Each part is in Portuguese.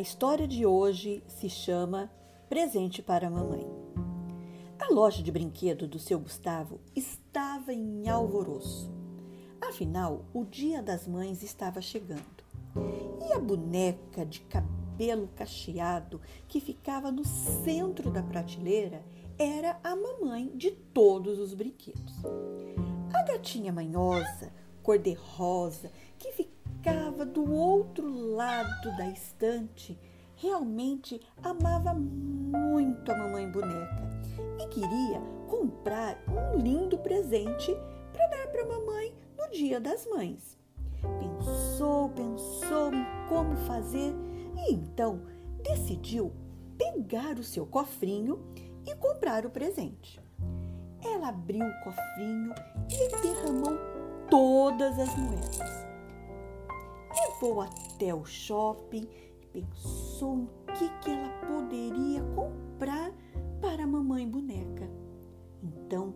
A história de hoje se chama Presente para a Mamãe. A loja de brinquedo do seu Gustavo estava em alvoroço. Afinal, o Dia das Mães estava chegando. E a boneca de cabelo cacheado que ficava no centro da prateleira era a mamãe de todos os brinquedos. A gatinha manhosa, cor-de-rosa, que ficava do outro lado da estante, realmente amava muito a mamãe boneca e queria comprar um lindo presente para dar para a mamãe no Dia das Mães. Pensou, pensou em como fazer e então decidiu pegar o seu cofrinho e comprar o presente. Ela abriu o cofrinho e derramou todas as moedas. Levou até o shopping e pensou em que, que ela poderia comprar para a mamãe boneca. Então,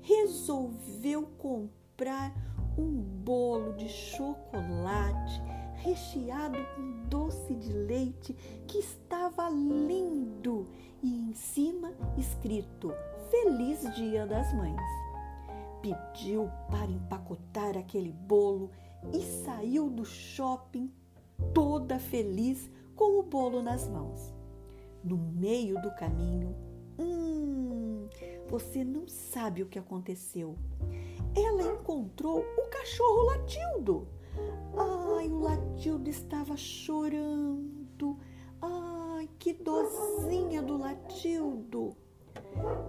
resolveu comprar um bolo de chocolate recheado com doce de leite que estava lindo e em cima escrito Feliz Dia das Mães. Pediu para empacotar aquele bolo e saiu do shopping toda feliz com o bolo nas mãos. No meio do caminho, hum, você não sabe o que aconteceu. Ela encontrou o cachorro Latildo. Ai, o Latildo estava chorando. Ai, que dozinha do Latildo.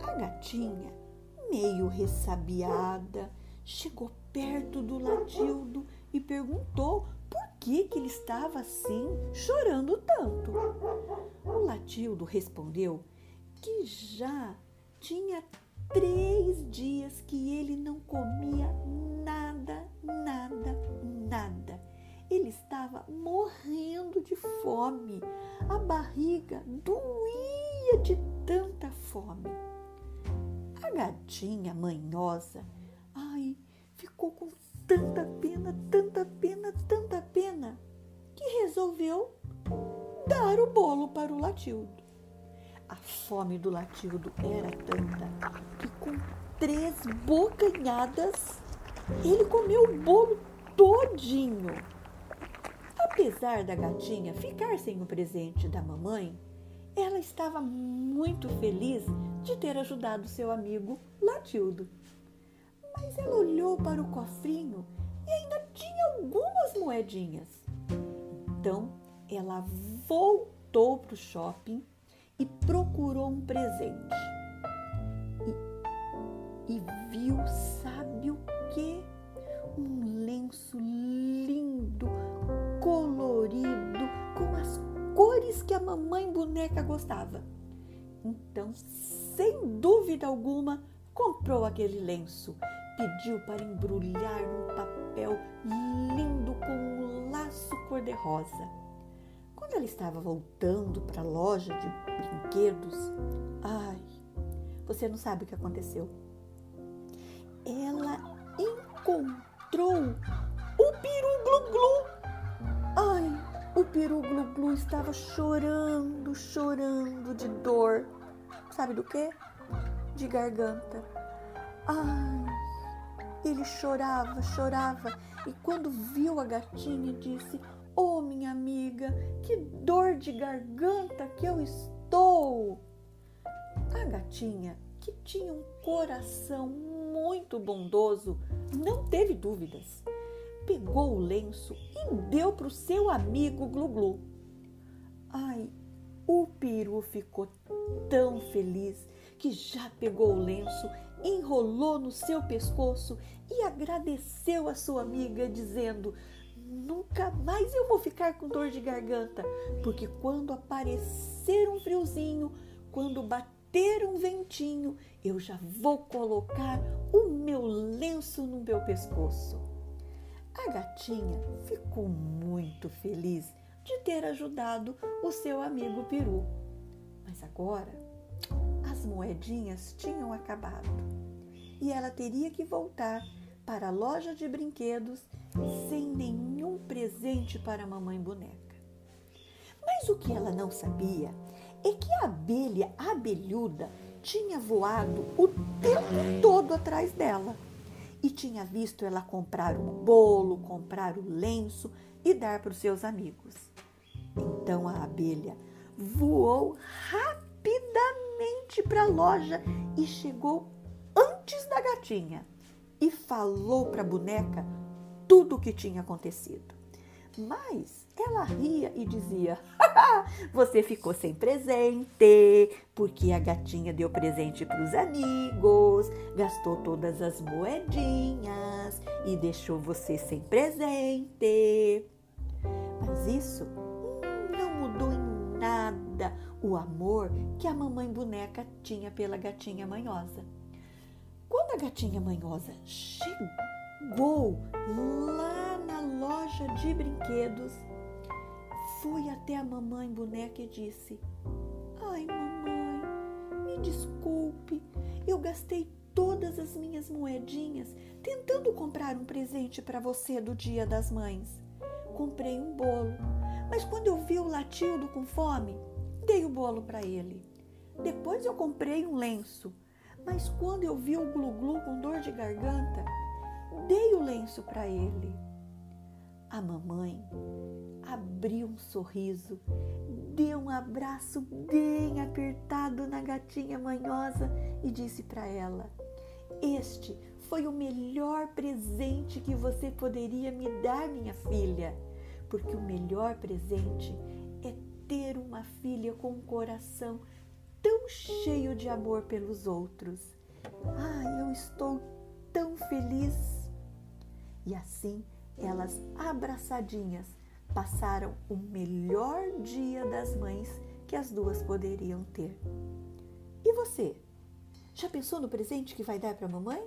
A gatinha, meio ressabiada, chegou perto do Latildo e perguntou por que, que ele estava assim, chorando tanto. O Latildo respondeu que já tinha três dias que ele não comia nada, nada, nada. Ele estava morrendo de fome. A barriga doía de tanta fome. A gatinha manhosa, ai, ficou com tanta pena, tanta pena, tanta pena, que resolveu dar o bolo para o Latildo. A fome do Latildo era tanta que com três bocanhadas ele comeu o bolo todinho. Apesar da gatinha ficar sem o presente da mamãe, ela estava muito feliz de ter ajudado seu amigo Latildo. Mas ela olhou para o cofrinho e ainda tinha algumas moedinhas. Então ela voltou para o shopping e procurou um presente. E, e viu, sabe o que? Um lenço lindo, colorido, com as cores que a mamãe boneca gostava. Então, sem dúvida alguma, comprou aquele lenço, pediu para embrulhar num papel lindo com um laço cor-de-rosa quando ela estava voltando para a loja de brinquedos, ai, você não sabe o que aconteceu. Ela encontrou o peru glu-glu. Ai, o peru glu-glu estava chorando, chorando de dor. Sabe do que? De garganta. Ai, ele chorava, chorava e quando viu a gatinha disse: Oh, minha amiga, que dor de garganta que eu estou! A gatinha, que tinha um coração muito bondoso, não teve dúvidas. Pegou o lenço e deu para o seu amigo Glu-Glu. Ai, o peru ficou tão feliz que já pegou o lenço, enrolou no seu pescoço e agradeceu a sua amiga, dizendo: nunca mais eu vou ficar com dor de garganta, porque quando aparecer um friozinho, quando bater um ventinho, eu já vou colocar o meu lenço no meu pescoço. A gatinha ficou muito feliz de ter ajudado o seu amigo peru. Mas agora as moedinhas tinham acabado e ela teria que voltar para a loja de brinquedos sem nenhum presente para a mamãe boneca. Mas o que ela não sabia é que a abelha abelhuda tinha voado o tempo todo atrás dela e tinha visto ela comprar o bolo, comprar o lenço e dar para os seus amigos. Então a abelha voou rapidamente para a loja e chegou antes da gatinha e falou para a boneca tudo o que tinha acontecido. Mas ela ria e dizia: Você ficou sem presente, porque a gatinha deu presente para os amigos, gastou todas as moedinhas e deixou você sem presente. Mas isso não mudou em nada o amor que a mamãe boneca tinha pela gatinha manhosa. Quando a gatinha manhosa chegou lá na loja de brinquedos, foi até a mamãe boneca e disse: Ai, mamãe, me desculpe, eu gastei todas as minhas moedinhas tentando comprar um presente para você do Dia das Mães. Comprei um bolo, mas quando eu vi o Latildo com fome, dei o bolo para ele. Depois eu comprei um lenço, mas quando eu vi o Glu-Glu com dor de garganta, dei o lenço para ele. A mamãe abriu um sorriso, deu um abraço bem apertado na gatinha manhosa e disse para ela: Este foi o melhor presente que você poderia me dar, minha filha, porque o melhor presente ter uma filha com um coração tão cheio de amor pelos outros. Ah, eu estou tão feliz! E assim elas abraçadinhas passaram o melhor dia das mães que as duas poderiam ter. E você? Já pensou no presente que vai dar para a mamãe?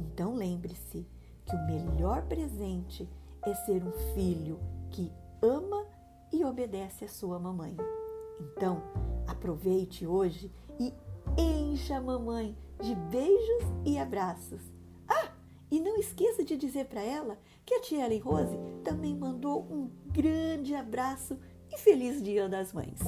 Então lembre-se que o melhor presente é ser um filho que obedece a sua mamãe. Então, aproveite hoje e encha a mamãe de beijos e abraços. Ah, e não esqueça de dizer para ela que a tia Ellen Rose também mandou um grande abraço e feliz Dia das Mães.